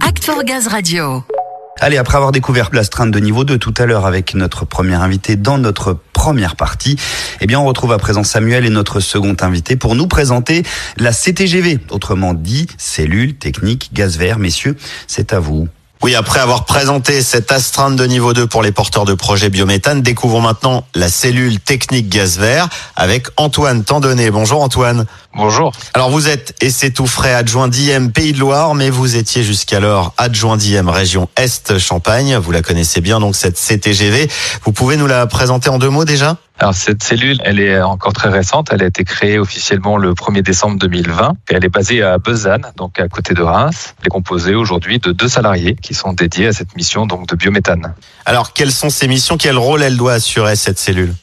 Act for Gaz Radio. Allez, après avoir découvert l'astreinte de niveau 2 tout à l'heure avec notre premier invité dans notre première partie, eh bien, on retrouve à présent Samuel et notre second invité pour nous présenter la CTGV, autrement dit, cellule technique gaz vert. Messieurs, c'est à vous. Oui, après avoir présenté cette astreinte de niveau 2 pour les porteurs de projets biométhane, découvrons maintenant la cellule technique gaz vert avec Antoine Tandonnet. Bonjour Antoine. Bonjour. Alors vous êtes, et c'est tout frais, adjoint d'IM Pays de Loire, mais vous étiez jusqu'alors adjoint d'IM région Est Champagne. Vous la connaissez bien, donc cette CTGV. Vous pouvez nous la présenter en deux mots déjà? Alors cette cellule, elle est encore très récente. Elle a été créée officiellement le 1er décembre 2020 et elle est basée à Besanne, donc à côté de Reims. Elle est composée aujourd'hui de deux salariés qui sont dédiés à cette mission donc de biométhane. Alors quelles sont ces missions? Quel rôle elle doit assurer cette cellule?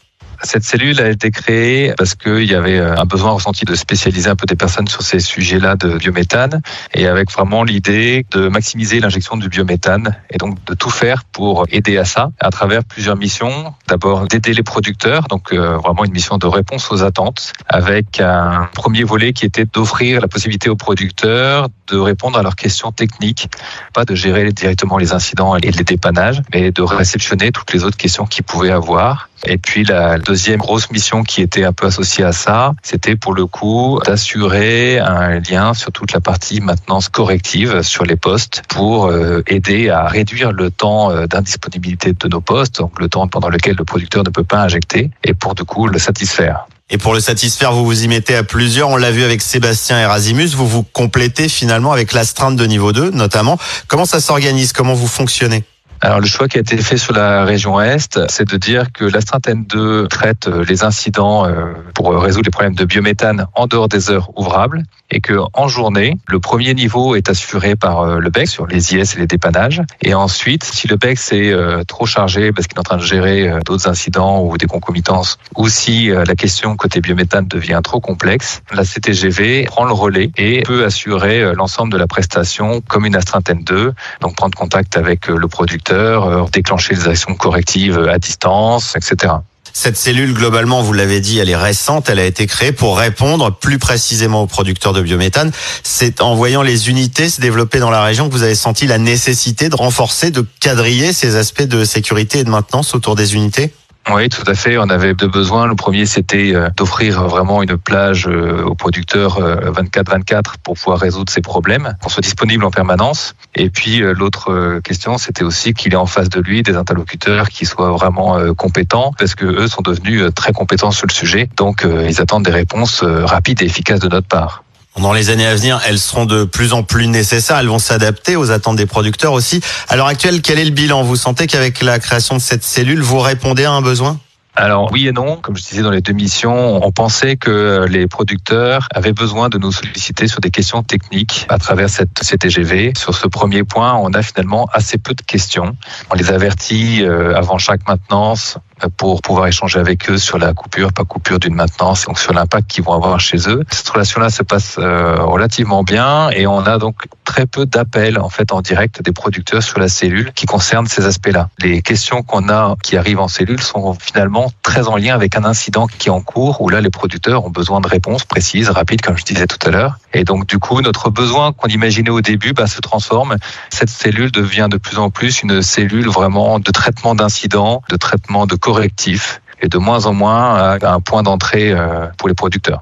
Cette cellule a été créée parce qu'il y avait euh, un besoin ressenti de spécialiser un peu des personnes sur ces sujets-là de biométhane et avec vraiment l'idée de maximiser l'injection du biométhane et donc de tout faire pour aider à ça à travers plusieurs missions. D'abord d'aider les producteurs, donc euh, vraiment une mission de réponse aux attentes avec un premier volet qui était d'offrir la possibilité aux producteurs de répondre à leurs questions techniques, pas de gérer directement les incidents et les dépannages, mais de réceptionner toutes les autres questions qu'ils pouvaient avoir et puis la deuxième grosse mission qui était un peu associée à ça, c'était pour le coup d'assurer un lien sur toute la partie maintenance corrective sur les postes pour euh, aider à réduire le temps euh, d'indisponibilité de nos postes, donc le temps pendant lequel le producteur ne peut pas injecter, et pour du coup le satisfaire. Et pour le satisfaire, vous vous y mettez à plusieurs. On l'a vu avec Sébastien Erasimus. Vous vous complétez finalement avec l'astreinte de niveau 2, notamment. Comment ça s'organise? Comment vous fonctionnez? Alors le choix qui a été fait sur la région Est, c'est de dire que l'astreinte N2 traite euh, les incidents euh, pour résoudre les problèmes de biométhane en dehors des heures ouvrables et que en journée, le premier niveau est assuré par euh, le BEC sur les IS et les dépannages. Et ensuite, si le BEC est trop chargé parce qu'il est en train de gérer d'autres incidents ou des concomitances, ou si la question côté biométhane devient trop complexe, la CTGV prend le relais et peut assurer l'ensemble de la prestation comme une astreinte N2, donc prendre contact avec le producteur euh, déclencher des actions correctives à distance, etc. Cette cellule, globalement, vous l'avez dit, elle est récente. Elle a été créée pour répondre plus précisément aux producteurs de biométhane. C'est en voyant les unités se développer dans la région que vous avez senti la nécessité de renforcer, de quadriller ces aspects de sécurité et de maintenance autour des unités? Oui, tout à fait. On avait deux besoins. Le premier, c'était euh, d'offrir vraiment une plage euh, aux producteurs 24-24 euh, pour pouvoir résoudre ces problèmes, qu'on soit disponible en permanence. Et puis, l'autre question, c'était aussi qu'il ait en face de lui des interlocuteurs qui soient vraiment compétents, parce que eux sont devenus très compétents sur le sujet. Donc, ils attendent des réponses rapides et efficaces de notre part. Dans les années à venir, elles seront de plus en plus nécessaires. Elles vont s'adapter aux attentes des producteurs aussi. À l'heure actuelle, quel est le bilan? Vous sentez qu'avec la création de cette cellule, vous répondez à un besoin? Alors oui et non, comme je disais dans les deux missions, on pensait que les producteurs avaient besoin de nous solliciter sur des questions techniques à travers cette CTGV. Sur ce premier point, on a finalement assez peu de questions. On les avertit euh, avant chaque maintenance pour pouvoir échanger avec eux sur la coupure, pas coupure d'une maintenance, donc sur l'impact qu'ils vont avoir chez eux. Cette relation-là se passe euh, relativement bien et on a donc très peu d'appels en fait en direct des producteurs sur la cellule qui concernent ces aspects-là. Les questions qu'on a qui arrivent en cellule sont finalement très en lien avec un incident qui est en cours où là les producteurs ont besoin de réponses précises, rapides comme je disais tout à l'heure. Et donc du coup notre besoin qu'on imaginait au début bah, se transforme. Cette cellule devient de plus en plus une cellule vraiment de traitement d'incidents, de traitement de correctif et de moins en moins un point d'entrée euh, pour les producteurs.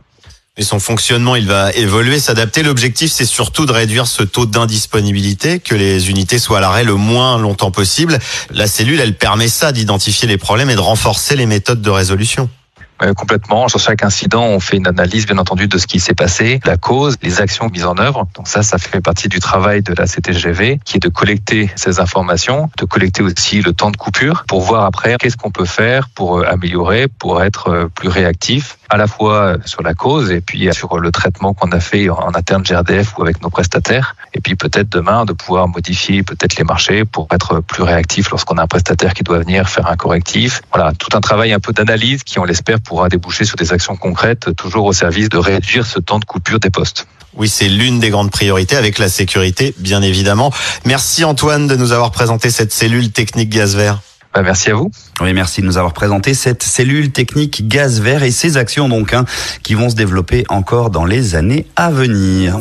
Et son fonctionnement, il va évoluer, s'adapter. L'objectif, c'est surtout de réduire ce taux d'indisponibilité, que les unités soient à l'arrêt le moins longtemps possible. La cellule, elle permet ça, d'identifier les problèmes et de renforcer les méthodes de résolution. Euh, complètement. Sur chaque incident, on fait une analyse, bien entendu, de ce qui s'est passé, la cause, les actions mises en œuvre. Donc ça, ça fait partie du travail de la CTGV, qui est de collecter ces informations, de collecter aussi le temps de coupure, pour voir après qu'est-ce qu'on peut faire pour euh, améliorer, pour être euh, plus réactif à la fois sur la cause et puis sur le traitement qu'on a fait en interne GRDF ou avec nos prestataires. Et puis peut-être demain de pouvoir modifier peut-être les marchés pour être plus réactif lorsqu'on a un prestataire qui doit venir faire un correctif. Voilà, tout un travail un peu d'analyse qui, on l'espère, pourra déboucher sur des actions concrètes, toujours au service de réduire ce temps de coupure des postes. Oui, c'est l'une des grandes priorités avec la sécurité, bien évidemment. Merci Antoine de nous avoir présenté cette cellule technique gaz vert. Bah, merci à vous. Oui, merci de nous avoir présenté cette cellule technique gaz vert et ses actions donc hein, qui vont se développer encore dans les années à venir.